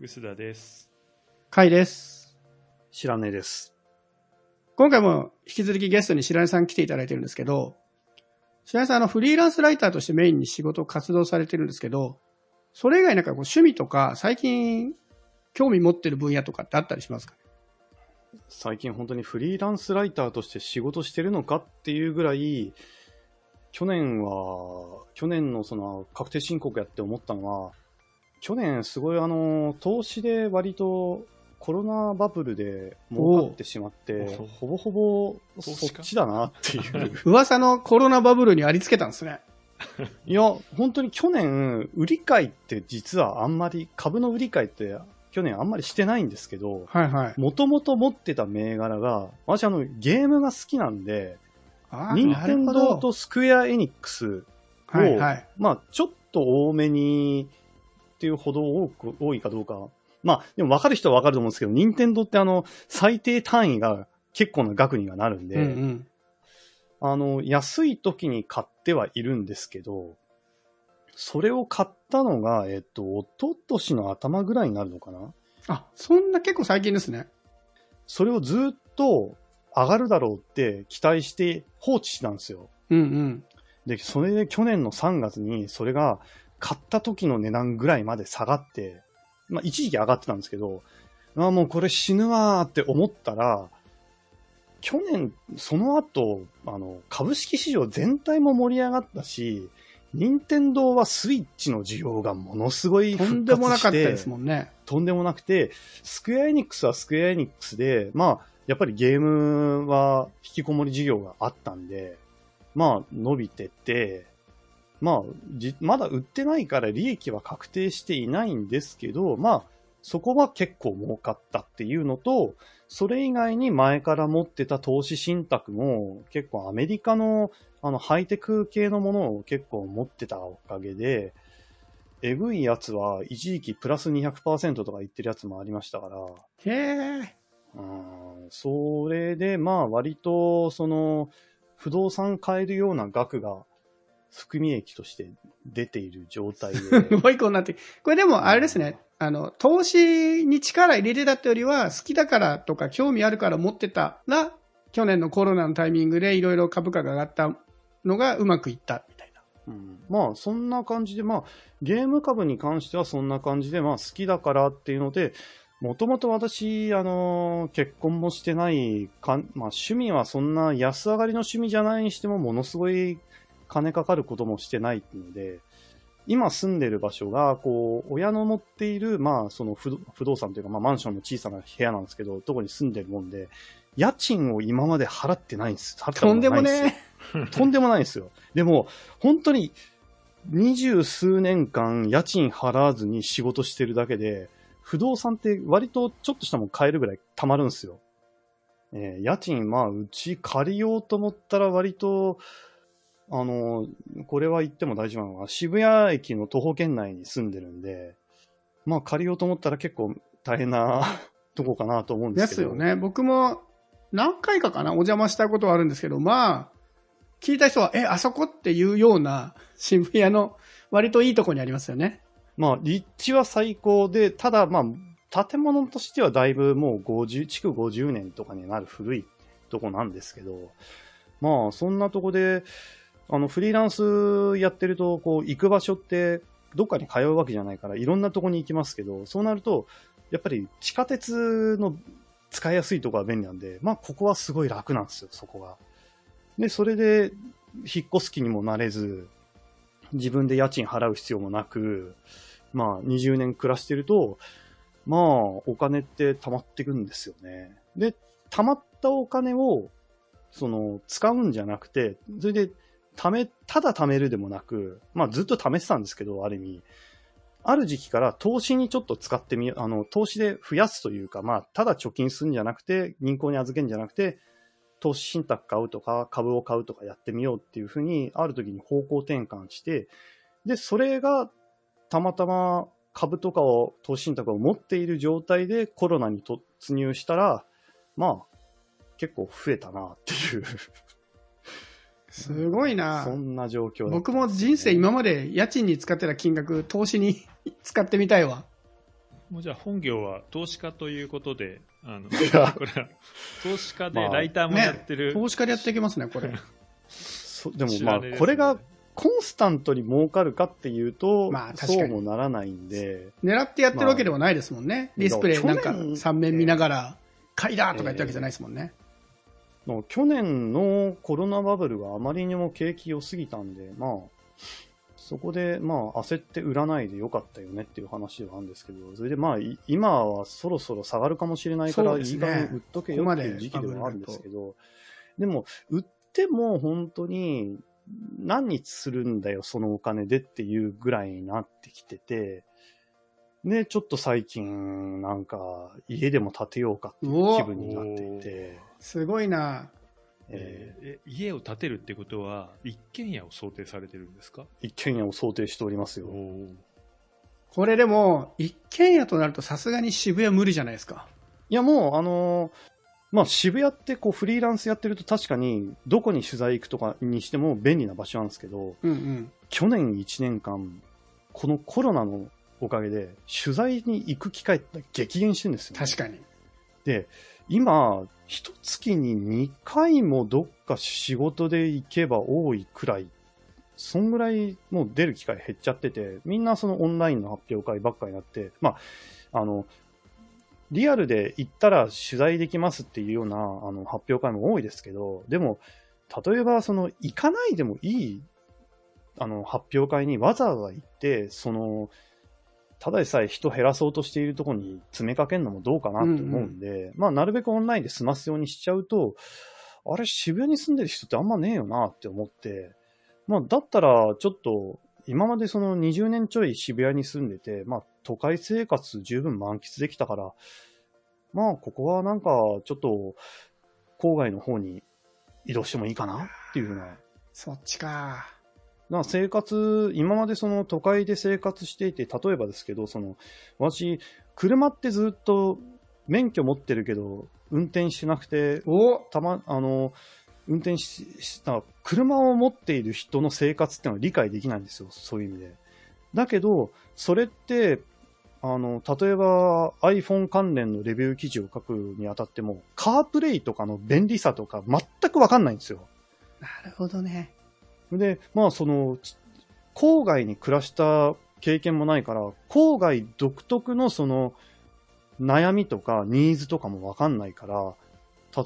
薄田です。甲斐です。知らねえです。今回も引き続きゲストに白根さん来ていただいてるんですけど、白根さんあのフリーランスライターとしてメインに仕事活動されてるんですけど、それ以外なんかこう趣味とか最近興味持ってる分野とかってあったりしますか？最近本当にフリーランスライターとして仕事してるのかっていうぐらい、去年は、去年のその確定申告やって思ったのは、去年すごいあの、投資で割とコロナバブルで儲かってしまってお、ほぼほぼ投そっちだなっていう。噂のコロナバブルにありつけたんですね。いや、本当に去年、売り買いって実はあんまり、株の売り買いって去年あんまりしてないんですけど。もともと持ってた銘柄が、私あの、ゲームが好きなんで、任天堂とスクエアエニックスを、はいはい。まあ、ちょっと多めにっていうほど多く、多いかどうか。まあ、でも分かる人は分かると思うんですけど、任天堂ってあの、最低単位が結構な額にはなるんで、うんうん。あの、安い時に買ってはいるんですけど、それを買ったのが、えっと、一昨年の頭ぐらいになるのかな？あ、そんな結構最近ですね。それをずっと上がるだろうって期待して放置してたんですよ。うんうん。で、それで去年の3月にそれが買った時の値段ぐらいまで下がって、まあ一時期上がってたんですけど、あもうこれ死ぬわーって思ったら、去年、その後、あの、株式市場全体も盛り上がったし、任天堂はスイッチの需要がものすごいとんでもなかったですもんね。とんでもなくて、スクエアエニックスはスクエアエニックスで、まあ、やっぱりゲームは引きこもり事業があったんで、まあ、伸びてて、まあ、じまだ売ってないから利益は確定していないんですけど、まあ、そこは結構儲かったっていうのと、それ以外に前から持ってた投資信託も結構アメリカのあのハイテク系のものを結構持ってたおかげで、えぐいやつは一時期プラス200%とか言ってるやつもありましたから、へえ。うんそれでまあ割とその不動産買えるような額が含み益として出ている状態で、すごいこうなって。これでもあれですね。あの、投資に力入れてたってよりは、好きだからとか興味あるから持ってたら、去年のコロナのタイミングでいろいろ株価が上がったのがうまくいったみたいな。うんまあそんな感じで、まあゲーム株に関してはそんな感じで、まあ好きだからっていうので、もともと私、あの結婚もしてないかん、まあ趣味はそんな安上がりの趣味じゃないにしても、ものすごい金かかることもしてないので、今住んでる場所が、こう、親の持っている、まあ、その不動不動産というか、まあ、マンションの小さな部屋なんですけど、とこに住んでるもんで、家賃を今まで払ってないんです。払ったんでもないんですよね とんでもないですよ。でも、本当に、二十数年間家賃払わずに仕事してるだけで、不動産って割とちょっとしたもん買えるぐらい貯まるんですよ。えー家賃、まあ、うち借りようと思ったら割と、あの、これは言っても大丈夫なのかな。渋谷駅の徒歩圏内に住んでるんで、まあ借りようと思ったら結構大変な とこかなと思うんでけど。ですすよね。僕も何回かかなお邪魔したことはあるんですけど、まあ、聞いた人は、え、あそこっていうような渋谷の割といいとこにありますよね。まあ、立地は最高で、ただ、まあ、建物としてはだいぶもう50、築50年とかになる古いとこなんですけど、まあ、そんなとこで、あの、フリーランスやってると、こう、行く場所って、どっかに通うわけじゃないから、いろんなとこに行きますけど、そうなると、やっぱり地下鉄の使いやすいとこは便利なんで、まあ、ここはすごい楽なんですよ、そこが。で、それで、引っ越す気にもなれず、自分で家賃払う必要もなく、まあ、20年暮らしてると、まあ、お金って貯まってくんですよね。で、貯まったお金を、その、使うんじゃなくて、それで、貯め、ただ貯めるでもなく、まあ、ずっと貯めてたんですけど、ある意味。ある時期から投資にちょっと使ってみよう、あの、投資で増やすというか、まあ、ただ貯金するんじゃなくて、銀行に預けるんじゃなくて、投資信託買うとか、株を買うとかやってみようっていうふうに、ある時に方向転換して、で、それがたまたま株とかを、投資信託を持っている状態でコロナに突入したら、まあ、結構増えたなっていう、すごいなそんな状況だった僕も人生今まで家賃に使ってた金額、投資に 使ってみたいわ。もうじゃあ本業は投資家ということで、あの、やこれは、投資家でまあライターもやってる。投資家でやっていけますね、これ。そでもまあこれがコンスタントに儲かるかっていうと、まあ確かにそうもならないんで、狙ってやってるわけではないですもんね。まあディスプレイなんか去年3面見ながら、買いだとか言ったわけじゃないですもんね。の去年のコロナバブルがあまりにも景気良すぎたんで、まあ、そこで、まあ、焦って売らないでよかったよねっていう話ではあるんですけど、それでまあ、い今はそろそろ下がるかもしれないから、いい加減売っとけよっていう時期ではあるんですけど、でも、売っても本当に、何日するんだよ、そのお金でっていうぐらいになってきてて、で、ちょっと最近、なんか、家でも建てようかっていう気分になっていて、すごいな。ええーえ家を建てるってことは、一軒家を想定されてるんですか？ー一軒家を想定しておりますよ。おこれでも、一軒家となるとさすがに渋谷無理じゃないですか。いや、もう、あのーまあ、渋谷ってこうフリーランスやってると確かにどこに取材行くとかにしても便利な場所なんですけど、うんうん。去年1年間、このコロナのおかげで取材に行く機会って激減してるんですよ、ね。確かに。で、今、一月に2回もどっか仕事で行けば多いくらい、そんぐらいもう出る機会減っちゃってて、みんなそのオンラインの発表会ばっかになって、まあ、あの、リアルで行ったら取材できますっていうようなあの発表会も多いですけど、でも、例えばその行かないでもいいあの発表会にわざわざ行って、その、ただでさえ人減らそうとしているところに詰めかけるのもどうかなって思うんで、まあ、なるべくオンラインで済ますようにしちゃうと、あれ、渋谷に住んでる人ってあんまねえよなって思って、まあ、だったら、ちょっと、今までその20年ちょい渋谷に住んでて、まあ、都会生活十分満喫できたから、まあ、ここはなんか、ちょっと、郊外の方に移動してもいいかなっていうふうなそっちか。な生活、今までその都会で生活していて、例えばですけど、その、私、車ってずっと免許持ってるけど、運転してなくて、おたま、あの、運転しした、車を持っている人の生活っていうのは理解できないんですよ、そういう意味で。だけど、それって、あの、例えば iPhone 関連のレビュー記事を書くにあたっても、カープレイとかの便利さとか全くわかんないんですよ。なるほどね。で、まあその、ち郊外に暮らした経験もないから、郊外独特のその、悩みとかニーズとかもわかんないから、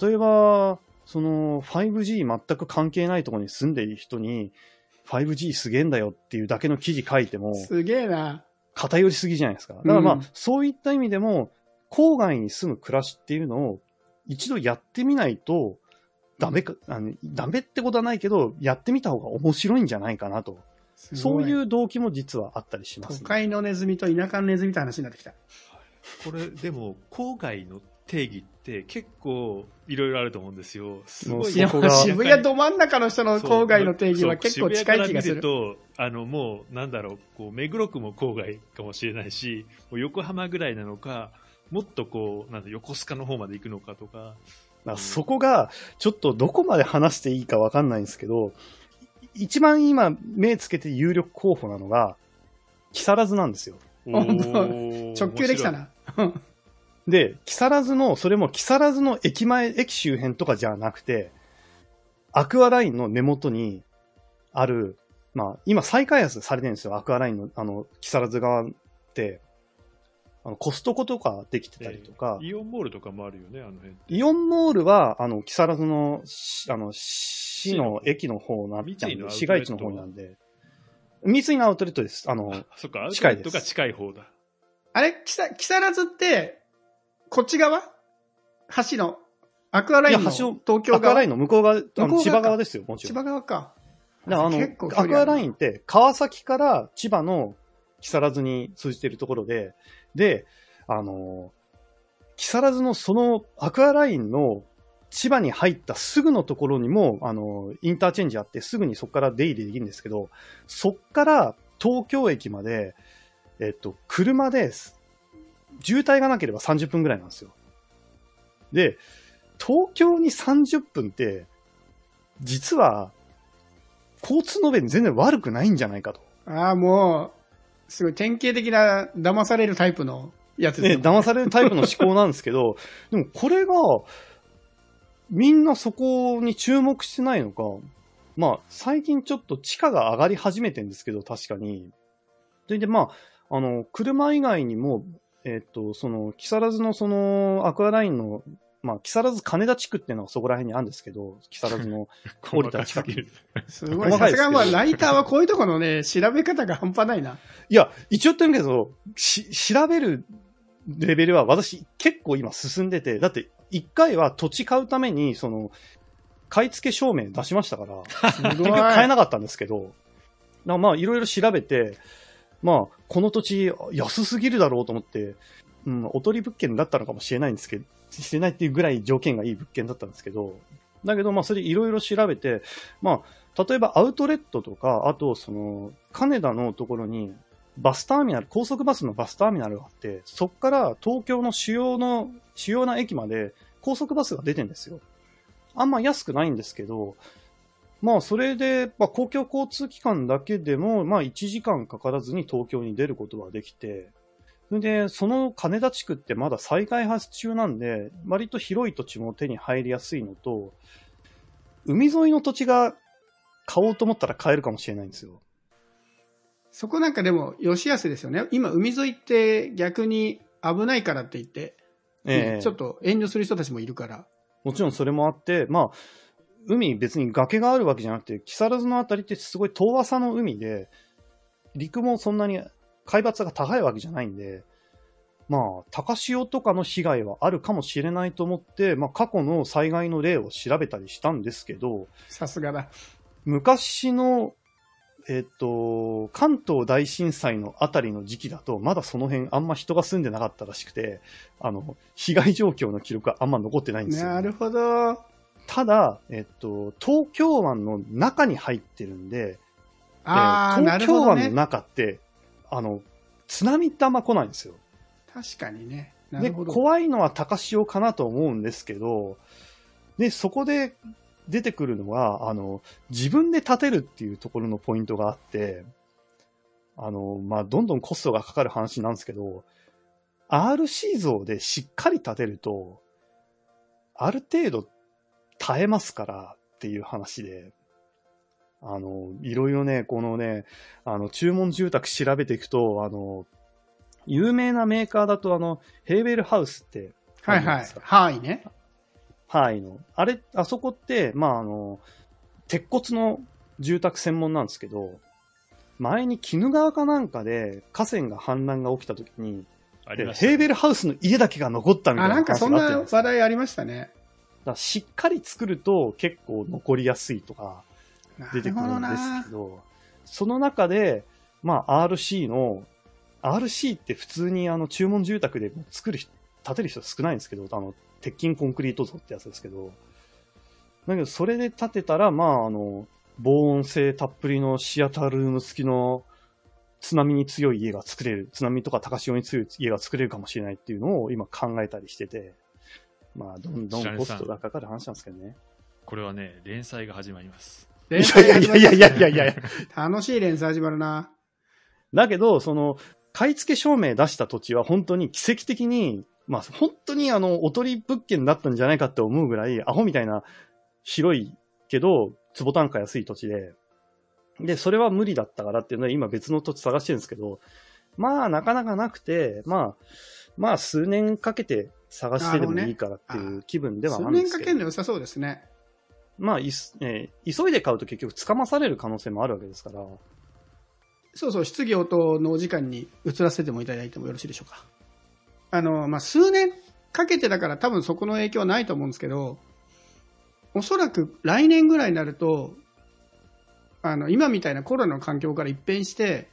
例えば、その 5G 全く関係ないところに住んでいる人に、5G すげえんだよっていうだけの記事書いても、すげえな。偏りすぎじゃないですか。だからまあ、うんそういった意味でも、郊外に住む暮らしっていうのを一度やってみないと、ダメか、あの、ダメってことはないけど、やってみた方が面白いんじゃないかなと。そういうう動機も実はあったりします、都会のネズミと田舎のネズミって話になってきた。これ、でも、郊外の定義って結構いろいろあると思うんですよ。すごい。渋谷ど真ん中の人の郊外の定義は結構近い気がする。と、あの、もう、なんだろう、こう、目黒区も郊外かもしれないし、横浜ぐらいなのか、もっとこう、なんだ、横須賀の方まで行くのかとか。だからそこが、ちょっとどこまで話していいかわかんないんですけど、一番今目つけて有力候補なのが、木更津なんですよ。本当直球できた。な。で、木更津の、それも木更津の駅前、駅周辺とかじゃなくて、アクアラインの根元にある、まあ、今再開発されてるんですよ、アクアラインの、あの、木更津側って、あの、コストコとかできてたりとか、イオンモールとかもあるよね、あの辺。イオンモールは、あの、木更津の、しあの、市の駅の方なん三井のアウトレットは。市街地の方なんで、三井のアウトレットです。あの、あ、そっか、近いです。レットが近い方だ。あれ？木更木更津って、こっち側？橋の、アクアラインの東京側？アクアラインの向こう側、あ向こう千葉側ですよ、もちろん。千葉側か。だからあの、アクアラインって川崎から千葉の木更津に通じているところで、で、あの、木更津のそのアクアラインの千葉に入ったすぐのところにも、あの、インターチェンジあって、すぐにそこから出入りできるんですけど、そっから東京駅まで、えっと、車です。渋滞がなければ30分ぐらいなんですよ。で、東京に30分って、実は、交通の便全然悪くないんじゃないかと。ああ、もう、すごい典型的な騙されるタイプのやつね、ですよ騙されるタイプの思考なんですけど、でもこれが、みんなそこに注目してないのか、まあ、最近ちょっと地価が上がり始めてんですけど、確かに。それで、まあ、あの、車以外にも、えっ、と、その、木更津のその、アクアラインの、まあ、木更津金田地区っていうのがそこら辺にあるんですけど、木更津の 降りた近くに。すごい。さすがまあライターはこういうところのね、調べ方が半端ないな。いや、一応言ってるけど、し、調べるレベルは私結構今進んでて、だって一回は土地買うために、その、買い付け証明出しましたから。結局買えなかったんですけど、だからまあいろいろ調べて、まあこの土地安すぎるだろうと思って、うん、おとり物件だったのかもしれないんですけど、しれないっていうぐらい条件がいい物件だったんですけど、だけどまあそれいろいろ調べて、まあ例えばアウトレットとか、あとその、金田のところにバスターミナル、高速バスのバスターミナルがあって、そこから東京の主要の、主要な駅まで高速バスが出てんですよ。あんま安くないんですけど、まあ、それで、まあ、公共交通機関だけでも、まあ、1時間かからずに東京に出ることができて、それで、その金田地区ってまだ再開発中なんで、割と広い土地も手に入りやすいのと、海沿いの土地が買おうと思ったら買えるかもしれないんですよ。そこなんかでも、吉安ですよね。今、海沿いって逆に危ないからって言って、ええちょっと遠慮する人たちもいるから。もちろんそれもあって、まあ、海別に崖があるわけじゃなくて、木更津のあたりってすごい遠浅の海で、陸もそんなに海抜が高いわけじゃないんで、まあ、高潮とかの被害はあるかもしれないと思って、まあ、過去の災害の例を調べたりしたんですけど、さすがだ。昔の、えっと、関東大震災のあたりの時期だと、まだその辺あんま人が住んでなかったらしくて、あの、被害状況の記録はあんま残ってないんですよ。なるほど。ただ、えっと、東京湾の中に入ってるんで、ああ、えー東京湾のね。中って、あの、津波ってあんま来ないんですよ。確かにね。なで。怖いのは高潮かなと思うんですけど、で、そこで出てくるのは、あの、自分で建てるっていうところのポイントがあって、あの、まあ、どんどんコストがかかる話なんですけど、RC 像でしっかり建てると、ある程度耐えますからっていう話で、あの、いろいろね、このね、あの、注文住宅調べていくと、あの、有名なメーカーだと、あの、ヘーベルハウスってあはいはいるじゃないですか。。範囲ね。はいの。あれ、あそこって、まあ、あの、鉄骨の住宅専門なんですけど、前に鬼怒川かなんかで河川が氾濫が起きた時に、ありましたねヘーベルハウスの家だけが残ったみたあ、いななんかそんな話題ありましたね。だしっかり作ると結構残りやすいとか出てくるんですけど、その中で、まあ RC の、RC って普通にあの注文住宅で作る人、建てる人少ないんですけど、あの、鉄筋コンクリート像ってやつですけど、だけどそれで建てたら、まああの、防音性たっぷりのシアタールーム付きの津波に強い家が作れる、津波とか高潮に強い家が作れるかもしれないっていうのを今考えたりしてて、まあどんどんコストがかかる話なんですけどね。これはね、連載が始まります。連載始まりいやいやいやいやいやいや。楽しい連載始まるな。だけど、その、買い付け証明出した土地は本当に奇跡的に、まあ本当にあの、おとり物件だったんじゃないかって思うぐらい、アホみたいな広いけど、坪単価安い土地で、で、それは無理だったからっていうのは今別の土地探してるんですけど、まあなかなかなくて、まあ、まあ数年かけて探してでもいいからっていう気分ではあ数るんですけど年かけるの、良さそうですね。まあいす、えー急いで買うと結局捕まされる可能性もあるわけですから、そうそう、質疑応答のお時間に移らせてもいただいてもよろしいでしょうか。あの、まあ、数年かけてだから多分そこの影響はないと思うんですけど、おそらく来年ぐらいになると、あの、今みたいなコロナの環境から一変して、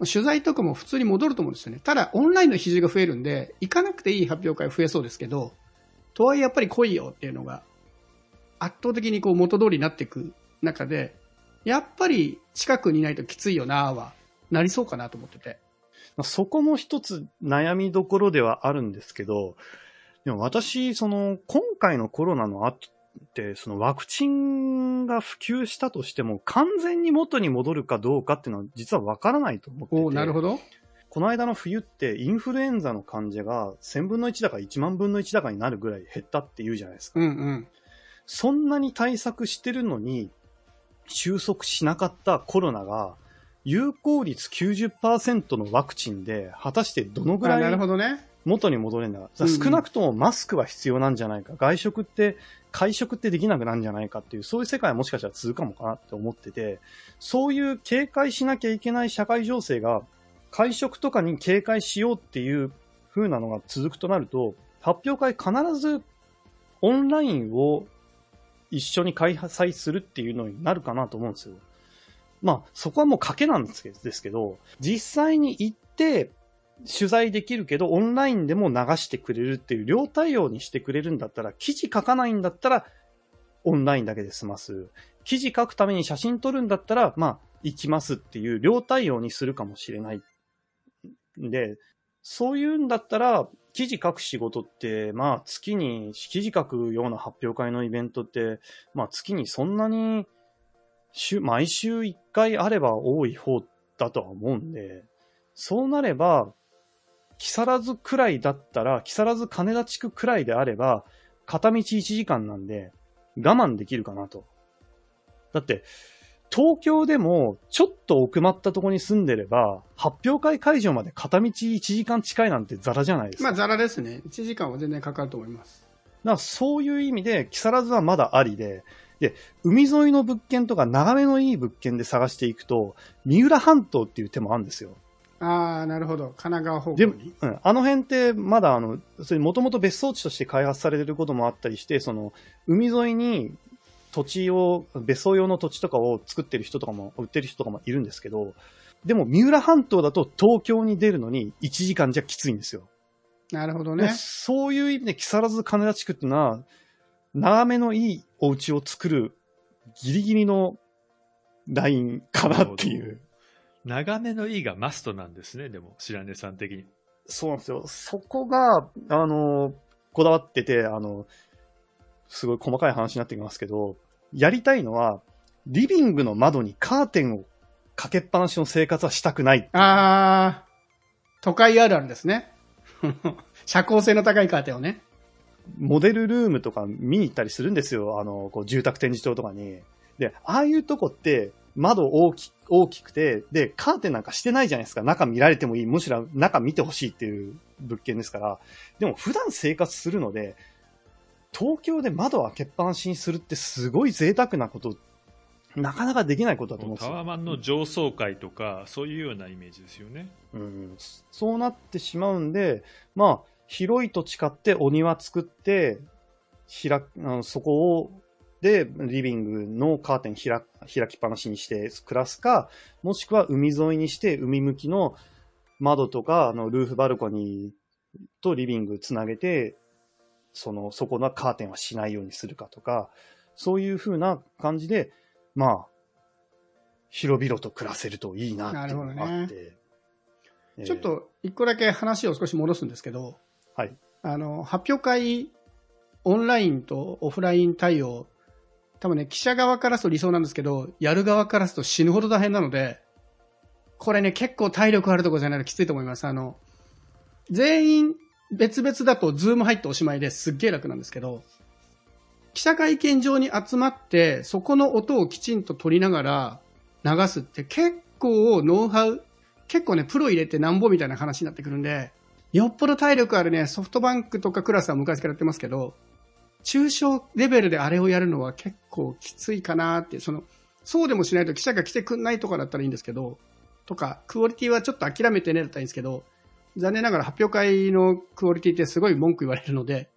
取材とかも普通に戻ると思うんですよね。ただ、オンラインの比重が増えるんで、行かなくていい発表会増えそうですけど、とはいえやっぱり来いよっていうのが、圧倒的にこう元通りになっていく中で、やっぱり近くにいないときついよなは、なりそうかなと思ってて。まあそこも一つ悩みどころではあるんですけど、でも私、その、今回のコロナの後って、そのワクチンが普及したとしても、完全に元に戻るかどうかっていうのは実はわからないと思ってて。おおなるほど。この間の冬ってインフルエンザの患者が1000分の1だか1万分の1だかになるぐらい減ったって言うじゃないですか。うんうん。そんなに対策してるのに、収束しなかったコロナが、有効率90%のワクチンで、果たしてどのぐらい。元に戻れるんだ、うんうん少なくともマスクは必要なんじゃないか。外食って、会食ってできなくなるんじゃないかっていう、そういう世界はもしかしたら続くかもかなって思ってて、そういう警戒しなきゃいけない社会情勢が、会食とかに警戒しようっていう風なのが続くとなると、発表会必ずオンラインを一緒に開催するっていうのになるかなと思うんですよ。まあ、そこはもう賭けなんですけど、実際に行って取材できるけど、オンラインでも流してくれるっていう両対応にしてくれるんだったら、記事書かないんだったら、オンラインだけで済ます。記事書くために写真撮るんだったら、まあ、行きますっていう両対応にするかもしれない。んで、そういうんだったら、記事書く仕事って、まあ月に、記事書くような発表会のイベントって、まあ月にそんなに、週、毎週1回あれば多い方だとは思うんで、そうなれば、木更津くらいだったら、木更津金田地区くらいであれば、片道1時間なんで、我慢できるかなと。だって、東京でも、ちょっと奥まったところに住んでれば、発表会会場まで片道1時間近いなんてザラじゃないですか。まあ、ザラですね。1時間は全然かかると思います。だからそういう意味で、木更津はまだありで、で、海沿いの物件とか眺めのいい物件で探していくと、三浦半島っていう手もあるんですよ。ああ、なるほど。神奈川方向でもに。うん、あの辺ってまだあの、それもともと別荘地として開発されてることもあったりして、その、海沿いに土地を、別荘用の土地とかを作ってる人とかも、売ってる人とかもいるんですけど、でも三浦半島だと東京に出るのに1時間じゃきついんですよ。なるほどでね。そういう意味で木更津金田地区っていうのは、眺めのいいお家を作るギリギリのラインかなっていう。眺めのいいがマストなんですね、でも、白根さん的に。そうなんですよ。そこが、あの、こだわってて、あの、すごい細かい話になってきますけど、やりたいのは、リビングの窓にカーテンをかけっぱなしの生活はしたくない。ああ、都会あるあるですね。社交性の高いカーテンをね。モデルルームとか見に行ったりするんですよ。あの、こう住宅展示場とかに。で、ああいうとこって窓大き大きくて、で、カーテンなんかしてないじゃないですか。中見られてもいい。むしろ中見てほしいっていう物件ですから。でも普段生活するので、東京で窓を開けっぱなしにするってすごい贅沢なこと、なかなかできないことだと思うんですよ。タワマンの上層階とか、そういうようなイメージですよね。うん、そうなってしまうんで、まあ、広い土地買ってお庭作って、開く、あのそこを、で、リビングのカーテン開開きっぱなしにして暮らすか、もしくは海沿いにして海向きの窓とか、あの、ルーフバルコニーとリビングつなげて、その、そこのカーテンはしないようにするかとか、そういう風な感じで、まあ、広々と暮らせるといいなっていうのがあって。えーちょっ、と一個だけ話を少し戻すんですけど、はい。あの、発表会、オンラインとオフライン対応、多分ね、記者側からすと理想なんですけど、やる側からすると死ぬほど大変なので、これね、結構体力あるところじゃないときついと思います。あの、全員別々だと Zoom 入っておしまいですっげえ楽なんですけど、記者会見場に集まって、そこの音をきちんと取りながら流すって結構ノウハウ、結構ね、プロ入れてなんぼみたいな話になってくるんで、よっぽど体力あるね、ソフトバンクとかクラスは昔からやってますけど、中小レベルであれをやるのは結構きついかなって、その、そうでもしないと記者が来てくんないとかだったらいいんですけど、とか、クオリティはちょっと諦めてねだったらいいんですけど、残念ながら発表会のクオリティってすごい文句言われるので、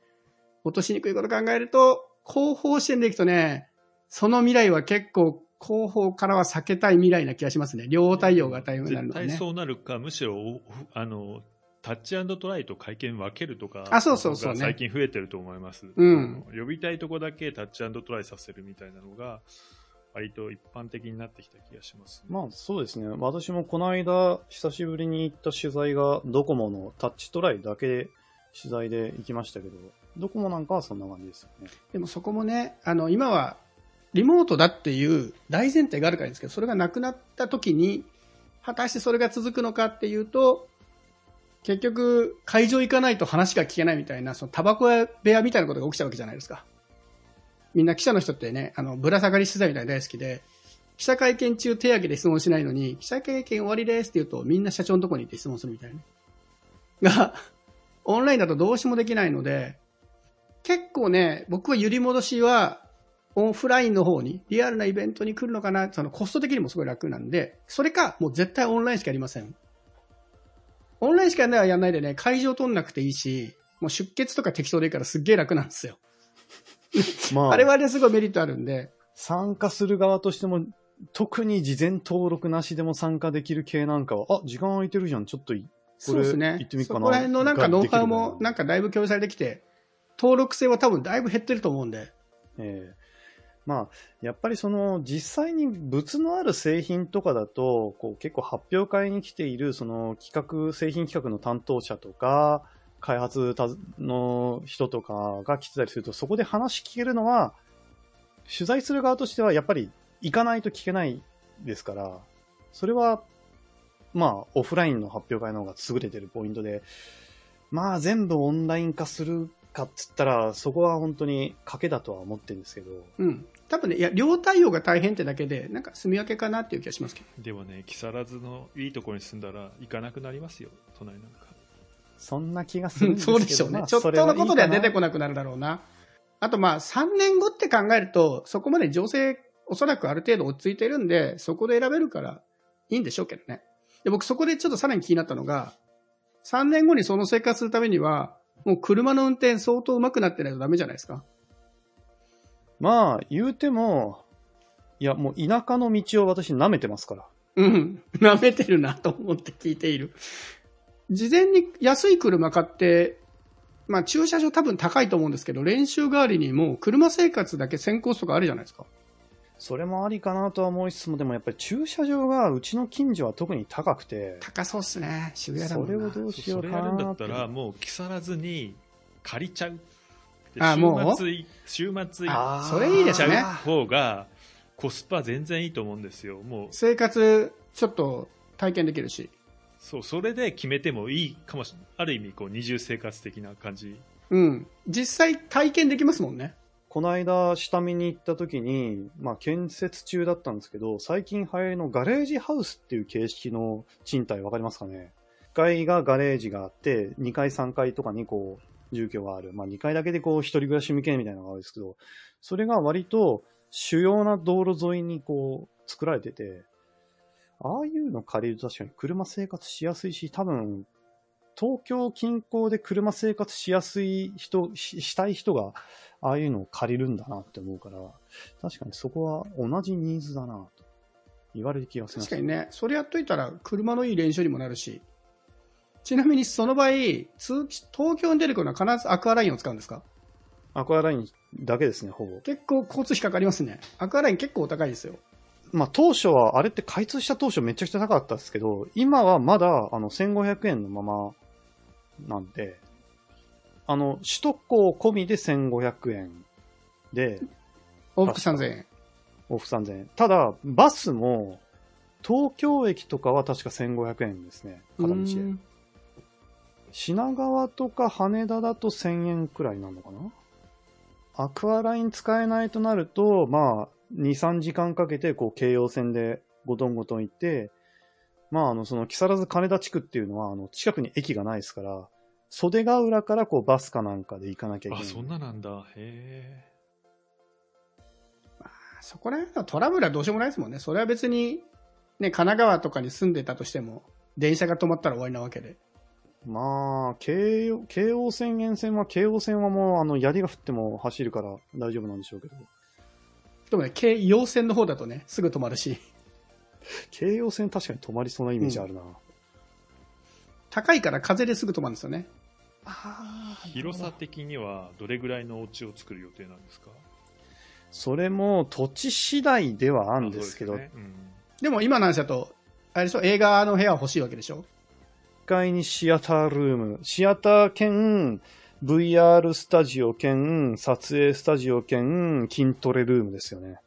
落としにくいこと考えると、広報視点でいくとね、その未来は結構広報からは避けたい未来な気がしますね。両対応が大変になるのでね。絶対そうなるか、むしろ、おあの、タッチトライと会見分けるとか、あそうそうそうねが最近増えてると思います。うん呼びたいとこだけタッチトライさせるみたいなのが、割と一般的になってきた気がします、まあそうですね。私もこの間、久しぶりに行った取材が、ドコモのタッチトライだけ取材で行きましたけど、ドコモなんかはそんな感じですよね。でもそこもね、あの、今はリモートだっていう大前提があるからですけど、それがなくなった時に、果たしてそれが続くのかっていうと、結局、会場行かないと話が聞けないみたいな、そのタバコ屋部屋みたいなことが起きちゃうわけじゃないですか。みんな記者の人ってね、あの、ぶら下がり取材みたいな大好きで、記者会見中手挙げて質問しないのに、記者会見終わりですって言うと、みんな社長のとこに行って質問するみたいな。が、オンラインだとどうしもできないので、結構ね、僕は揺り戻しは、オフラインの方に、リアルなイベントに来るのかな、そのコスト的にもすごい楽なんで、それか、もう絶対オンラインしかやりません。オンラインしかやんないはやんないでね、会場取んなくていいし、もう出血とか適当でいいからすっげえ楽なんですよ。まあ、あれはね、すごいメリットあるんで、参加する側としても、特に事前登録なしでも参加できる系なんかは、あ、時間空いてるじゃん、ちょっとい、そうですね行ってみ。ようそかなこら辺のなんかノウハウがもなんかだいぶ共有されてきて、登録性は多分だいぶ減ってると思うんで。ええまあ、やっぱりその、実際に物のある製品とかだと、こう結構発表会に来ている、その企画、製品企画の担当者とか、開発たの人とかが来てたりすると、そこで話聞けるのは、取材する側としてはやっぱり行かないと聞けないですから、それは、まあ、オフラインの発表会の方が優れてるポイントで、まあ、全部オンライン化するかっつったら、そこは本当に賭けだとは思ってるんですけど、うん。多分ね、いや、両対応が大変ってだけで、なんか住み分けかなっていう気がしますけど。でもね、木更津のいいところに住んだら行かなくなりますよ、都内なんか。そんな気がするんですけどそうでしょうね。まあちょっとのことでは出てこななくなるだろうな。あとまあ、3年後って考えると、そこまで情勢、おそらくある程度落ち着いてるんで、そこで選べるからいいんでしょうけどね。で、僕そこでちょっとさらに気になったのが、3年後にその生活するためには、もう車の運転相当上手くなってないとダメじゃないですか。まあ、言うても、いや、もう田舎の道を私舐めてますから。うん。舐めてるなと思って聞いている。事前に安い車買って、まあ駐車場多分高いと思うんですけど、練習代わりにもう車生活だけ先行とかあるじゃないですか。それもありかなとは思いつつも、でもやっぱり駐車場がうちの近所は特に高くて、高そうっすね。渋谷だもんな。それをどうしよそうれかやるんだったてら、もう木更津に借りちゃう。であもう？週末い、週末行あっそれいいですね方が、コスパ全然いいと思うんですよ。もう、生活、ちょっと体験できるし。そう、それで決めてもいいかもしれない。ある意味、こう、二重生活的な感じ。うん。実際体験できますもんね。この間、下見に行った時に、まあ、建設中だったんですけど、最近流行りのガレージハウスっていう形式の賃貸わかりますかね ?1 階がガレージがあって、2階3階とかにこう、住居がある。まあ、2階だけでこう、一人暮らし向けみたいなのがあるんですけど、それが割と主要な道路沿いにこう、作られてて、ああいうの借りると確かに車生活しやすいし、多分、東京近郊で車生活しやすい人、ししたい人が、ああいうのを借りるんだなって思うから、確かにそこは同じニーズだなと言われる気がする。確かにね。それやっといたら車のいい練習にもなるし。ちなみにその場合、通東京に出るのは必ずアクアラインを使うんですか？アクアラインだけですね、ほぼ。結構交通費かかりますね。アクアライン結構お高いですよ。まあ当初は、あれって開通した当初めちゃくちゃ高かったですけど、今はまだあの1500円のままなんで、あの、首都高込みで1500円で、往復3000円。往復3000円。ただ、バスも、東京駅とかは確か1500円ですね、片道で。うん品川とか羽田だと1000円くらいなのかな？アクアライン使えないとなると、まあ、2、3時間かけて、こう、京葉線でゴトンゴトン行って、まあ、あの、その、木更津金田地区っていうのは、あの、近くに駅がないですから、袖ヶ浦からこう、バスかなんかで行かなきゃいけあ、ない。そんななんだ。へそこら辺のトラブルはどうしようもないですもんね。それは別に、ね、神奈川とかに住んでたとしても、電車が止まったら終わりなわけで。まあ、京葉京王線沿線は、京王線はもう、あの、槍が降っても走るから大丈夫なんでしょうけど。でもね、京葉線の方だとね、すぐ止まるし、京王線確かに止まりそうなイメージあるな。高いから風ですぐ止まるんですよね。え。広さ的にはどれぐらいのお家を作る予定なんですか？それも土地次第ではあるんですけど、あそうよねうんでも今の話だと、あれでしょ、映画の部屋は欲しいわけでしょ？1階にシアタールーム、シアター兼 VR スタジオ兼撮影スタジオ兼筋トレルームですよね。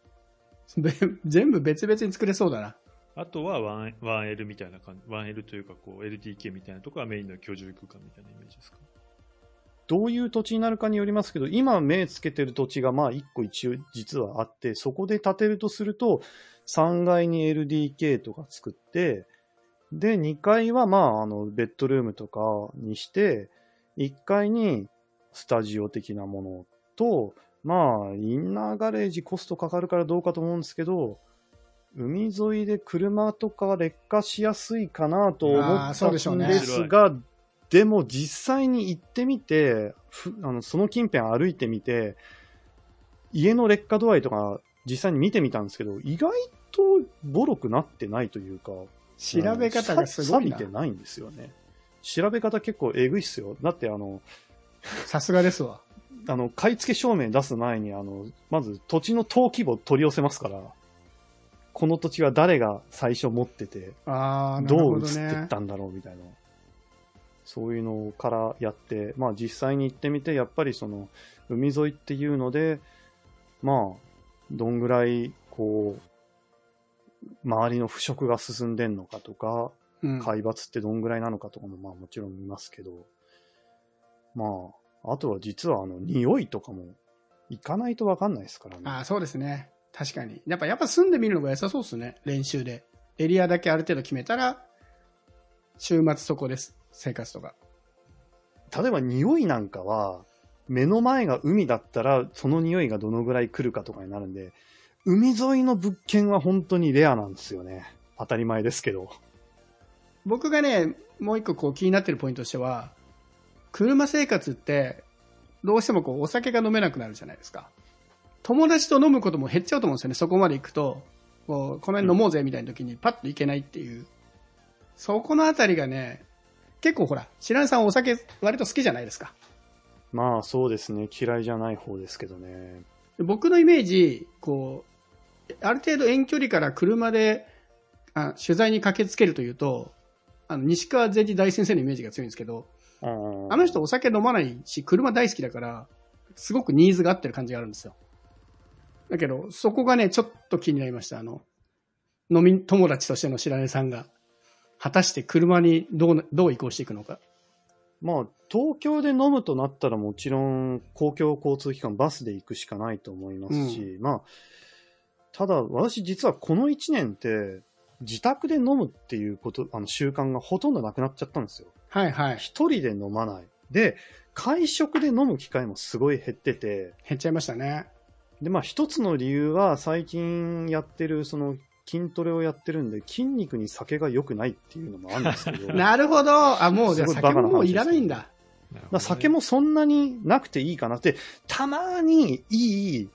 べ全部別々に作れそうだな。あとは 1- 1L みたいな感じ、1L というかこう LDK みたいなところはメインの居住空間みたいなイメージですか？どういう土地になるかによりますけど、今目つけてる土地がまあ1個一応実はあって、そこで建てるとすると、3階に LDK とか作って、で、2階はまあ、あの、ベッドルームとかにして、1階にスタジオ的なものと、まあ、インナーガレージコストかかるからどうかと思うんですけど、海沿いで車とか劣化しやすいかなと思ったんねですが、でも実際に行ってみて、ふあのその近辺歩いてみて、家の劣化度合いとか実際に見てみたんですけど、意外とボロくなってないというか、調べ方がすごい錆び。てないんですよね。調べ方結構えぐいっすよ。だってあの、さすがですわ。あの、買い付け証明出す前に、あの、まず土地の登記簿取り寄せますから、この土地は誰が最初持ってて、あどほどう移ってっね。たんだろうみたいな。そういうのからやって、まあ実際に行ってみて、やっぱりその、海沿いっていうので、まあ、どんぐらい、こう、周りの腐食が進んでんのかとか、うん海抜ってどんぐらいなのかとかも、まあもちろん見ますけど、まあ、あとは実はあの、匂いとかも、行かないとわかんないですからね。ああ、そうですね。確かに。やっぱ、やっぱ住んでみるのが良さそうですね。練習で。エリアだけある程度決めたら、週末そこです。生活とか。例えば匂いなんかは、目の前が海だったら、その匂いがどのぐらい来るかとかになるんで、海沿いの物件は本当にレアなんですよね。当たり前ですけど。僕がね、もう一個こう気になってるポイントとしては、車生活って、どうしてもこうお酒が飲めなくなるじゃないですか。友達と飲むことも減っちゃうと思うんですよね。そこまで行くと、こうこの辺飲もうぜみたいな時にパッと行けないっていう。そこのあたりがね、結構ほら、白根さんお酒割と好きじゃないですか。まあそうですね。嫌いじゃない方ですけどね。で僕のイメージ、こう、ある程度遠距離から車であ取材に駆けつけるというと、あの西川善治大先生のイメージが強いんですけど、あの人お酒飲まないし、車大好きだから、すごくニーズが合ってる感じがあるんですよ。だけど、そこがね、ちょっと気になりました。あの、飲み友達としての白根さんが、果たして車にどうな、どう移行していくのか。まあ、東京で飲むとなったらもちろん公共交通機関バスで行くしかないと思いますし、まあ、ただ私実はこの1年って自宅で飲むっていうこと、あの習慣がほとんどなくなっちゃったんですよ。はいはい。一人で飲まない。で、会食で飲む機会もすごい減ってて、減っちゃいましたね。で、まあ一つの理由は最近やってるその筋トレをやってるんで筋肉に酒が良くないっていうのもあるんですけど、なるほど。あ、もうじゃあ酒ももういらないんだ。ら酒もそんなになくていいかなって、たまにいい、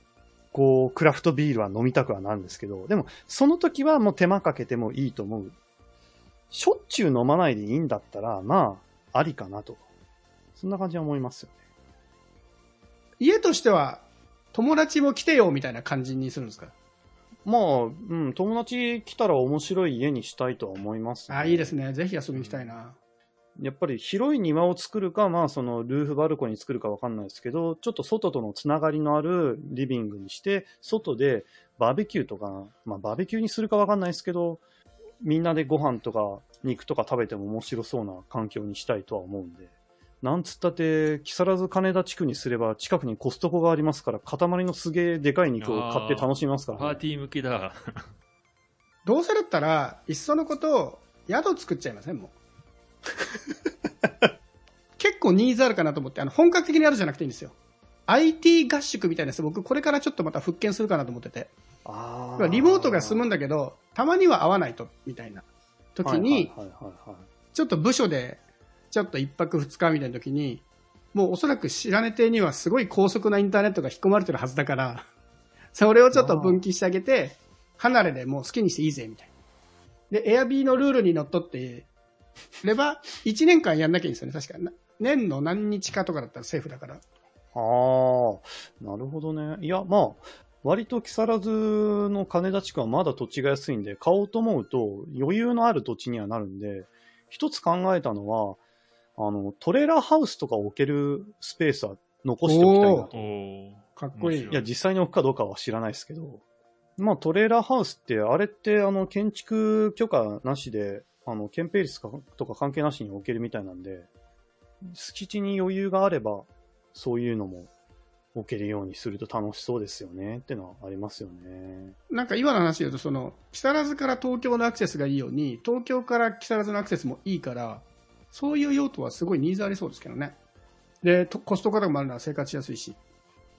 こう、クラフトビールは飲みたくはなるんですけど、でもその時はもう手間かけてもいいと思う。しょっちゅう飲まないでいいんだったら、まあ、ありかなと。そんな感じは思いますよね。家としては、友達も来てよみたいな感じにするんですか？まあ、うん、友達来たら面白い家にしたいとは思います、あ、いいですね。ぜひ遊びに行きたいな。やっぱり広い庭を作るか、まあそのルーフバルコニー作るかわかんないですけど、ちょっと外とのつながりのあるリビングにして、外でバーベキューとか、まあバーベキューにするかわかんないですけど、みんなでご飯とか肉とか食べても面白そうな環境にしたいとは思うんで。なんつったって、木更津金田地区にすれば近くにコストコがありますから、塊のすげえでかい肉を買って楽しみますから、パーティー向きだ。どうせだったら、いっそのこと、宿作っちゃいません？もう。結構ニーズあるかなと思って、あの、本格的にやるじゃなくていいんですよ。IT 合宿みたいなやつ、僕これからちょっとまた復権するかなと思ってて。リモートが済むんだけど、たまには会わないと、みたいな時に、ちょっと部署で、ちょっと一泊二日みたいな時に、もうおそらく白根邸にはすごい高速なインターネットが引っ込まれてるはずだから、それをちょっと分岐してあげて、離れでもう好きにしていいぜ、みたいな。で、エアビーのルールにのっとってれば、1年間やんなきゃいいんですよね、確かな年の何日かとかだったらセーフだから。ああ、なるほどね。いや、まあ、割と木更津の金田地区はまだ土地が安いんで、買おうと思うと余裕のある土地にはなるんで、一つ考えたのは、あの、トレーラーハウスとか置けるスペースは残しておきたいなと。かっこいい。いや、実際に置くかどうかは知らないですけど、まあトレーラーハウスって、あれってあの建築許可なしで、あの、憲兵率かとか関係なしに置けるみたいなんで、敷地に余裕があれば、そういうのも置けるようにすると楽しそうですよねってのはありますよね。なんか今の話で言うと、その、木更津から東京のアクセスがいいように、東京から木更津のアクセスもいいから、そういう用途はすごいニーズありそうですけどね。で、とコスト価格もあるのは生活しやすいし。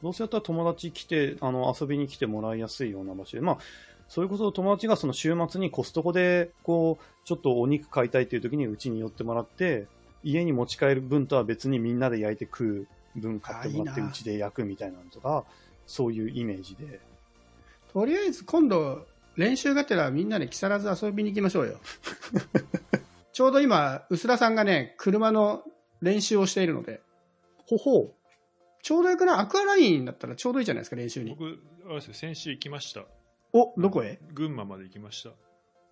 どうせやったら友達来て、あの、遊びに来てもらいやすいような場所で、まあ、それこそ友達がその週末にコストコで、こう、ちょっとお肉買いたいっていう時にうちに寄ってもらって、家に持ち帰る分とは別にみんなで焼いて食う分買ってもらってうちで焼くみたいなのとか、そういうイメージで。とりあえず今度、練習がてらみんなで木更津遊びに行きましょうよ。ちょうど今、薄田さんがね、車の練習をしているので、ほほちょうどよくな？いアクアラインだったらちょうどいいじゃないですか、練習に。僕、あれですよ、先週行きました。お、どこへ？群馬まで行きました。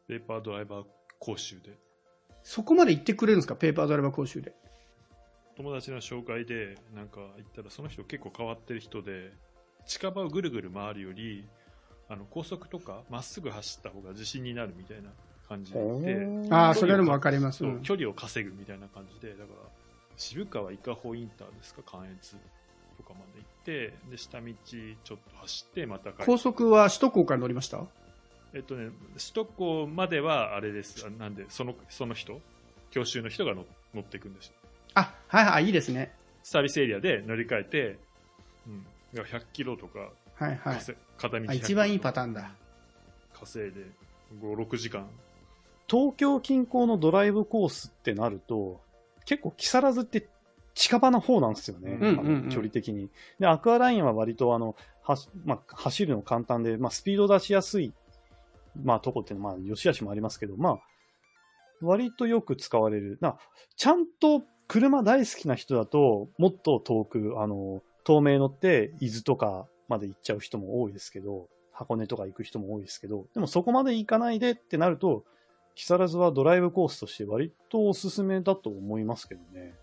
ペーパードライバー講習で。そこまで行ってくれるんですか、ペーパードライバー講習で。友達の紹介で、なんか行ったら、その人結構変わってる人で、近場をぐるぐる回るより、あの高速とかまっすぐ走った方が自信になるみたいな感じでああ、それでもわかります。距離を稼ぐみたいな感じで、だから、渋川伊香保インターですか、関越とかまでて、で、下道ちょっと走って、また帰って高速は首都高から乗りました？えっとね、首都高まではあれです。あなんで、その、その人、教習の人が乗乗っていくんです。あ、はいはい、いいですね。サービスエリアで乗り換えて、うん。だから100キロとか、はいはい。稼片道あ100一番いいパターンだ。稼いで、5、6時間。東京近郊のドライブコースってなると、結構木更津って近場の方なんですよね。うんうんうん距離的に。で、アクアラインは割とあの、はしまあ、走るの簡単で、まあ、スピード出しやすい、まあ、とこっていうのは、まあ、良し悪しもありますけど、まあ、割とよく使われる。な、ちゃんと車大好きな人だと、もっと遠く、あの、東名乗って、伊豆とかまで行っちゃう人も多いですけど、箱根とか行く人も多いですけど、でもそこまで行かないでってなると、木更津はドライブコースとして割とおすすめだと思いますけどね。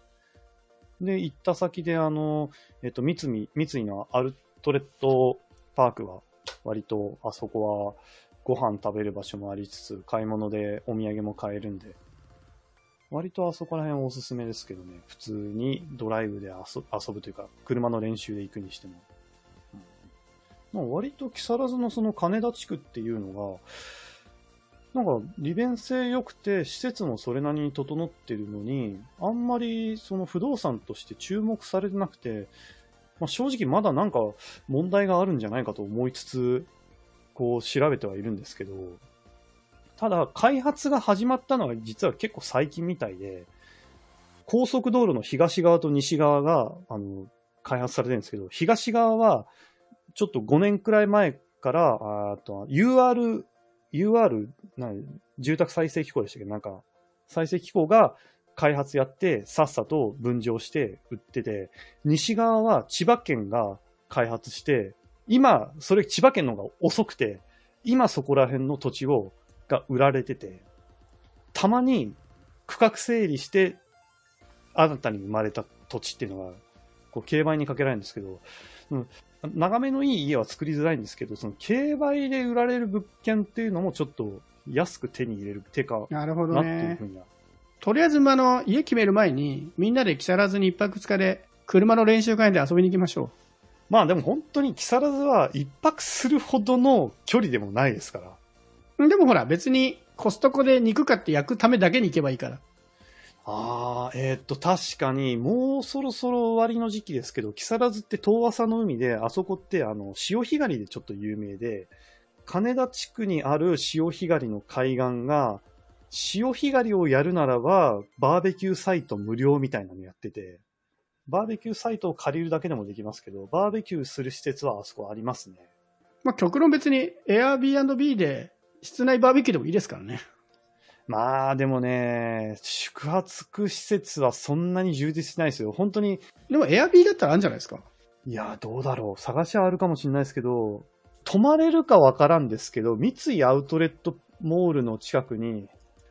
で、行った先であの、えっと、三井、三井のアルトレットパークは、割とあそこはご飯食べる場所もありつつ、買い物でお土産も買えるんで、割とあそこら辺おすすめですけどね、普通にドライブで遊遊ぶというか、車の練習で行くにしても。うんまあ、割と木更津のその金田地区っていうのが、なんか利便性良くて、施設もそれなりに整ってるのに、あんまりその不動産として注目されてなくて、まあ、正直まだなんか問題があるんじゃないかと思いつつ、こう調べてはいるんですけど、ただ開発が始まったのは実は結構最近みたいで、高速道路の東側と西側が、あの、開発されてるんですけど、東側はちょっと5年くらい前から、あと UR、UR、な住宅再生機構でしたけ？ど、なんか、再生機構が開発やって、さっさと分譲して売ってて、西側は千葉県が開発して、今、それ千葉県の方が遅くて、今そこら辺の土地を、が売られてて、たまに区画整理して、新たに生まれた土地っていうのが、こう、競売にかけられるんですけど、うん、眺めのいい家は作りづらいんですけど、その競売で売られる物件っていうのもちょっと安く手に入れる手かなるほどなっていうね。とりあえず、あの、家決める前に、みんなで木更津に一泊二日で、車の練習会で遊びに行きましょまあでも本当に木更津は一泊するほどの距離でもないですから。う。でもほら、別にコストコで肉買って焼くためだけに行けばいいから。ああ、えーっと、確かに、もうそろそろ終わりの時期ですけど、木更津って遠浅の海で、あそこって、あの、潮干狩りでちょっと有名で、金田地区にある潮干狩りの海岸が、潮干狩りをやるならば、バーベキューサイト無料みたいなのやってて、バーベキューサイトを借りるだけでもできますけど、バーベキューする施設はあそこありますね。まあ、極論別に Airbnb で室内バーベキューでもいいですからね。まあ、でもね、宿泊施設はそんなに充実しないですよ。本当に、でも Airb だったらあるんじゃないですか？いや、どうだろう。探しはあるかもしれないですけど、泊まれるかわからんですけど、三井アウトレットモールの近くに、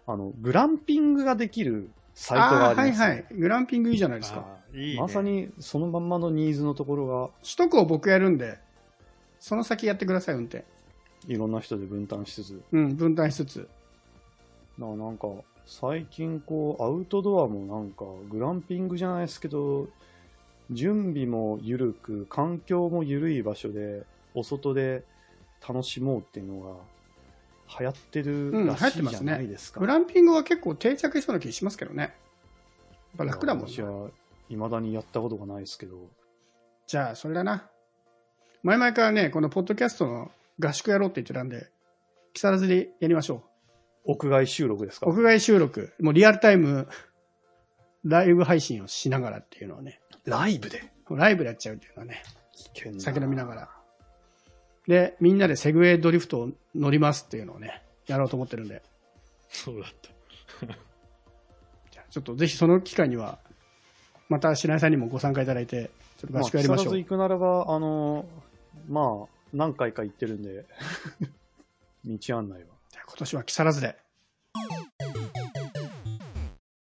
あの、グランピングができるサイトがあります。はいはい。グランピングいいじゃないですか。いいね。まさにそのまんまのニーズのところが、首都高僕やるんで、その先やってください、運転。いろんな人で分担しつつ。うん、分担しつつ。だからなんか、最近こう、アウトドアもなんか、グランピングじゃないですけど、準備も緩く、環境も緩い場所で、お外で楽しもうっていうのが、流行ってるうん、らしていじゃますねないです。か。グランピングは結構定着しそうな気しますけどね。やっぱ楽だもんね。私は、未だにやったことがないですけど、じゃあ、それだな。前々からね、このポッドキャストの合宿やろうって言ってたんで、木更津でやりましょ屋外収録ですか？う。屋外収録、もうリアルタイム、ライブ配信をしながらっていうのをね、ライブで？ライブでやっちゃうっていうのはね、危険だ酒飲みながら。で、みんなでセグウェイドリフトを乗りますっていうのをね、やろうと思ってるんで、そうだった。じゃあちょっとぜひその機会には、また白井さんにもご参加いただいて、ちょっと合宿やりましょう。あ、木更津行くならば、あの、まあ、何回か行ってるんで、道案内は。今年は木更津で。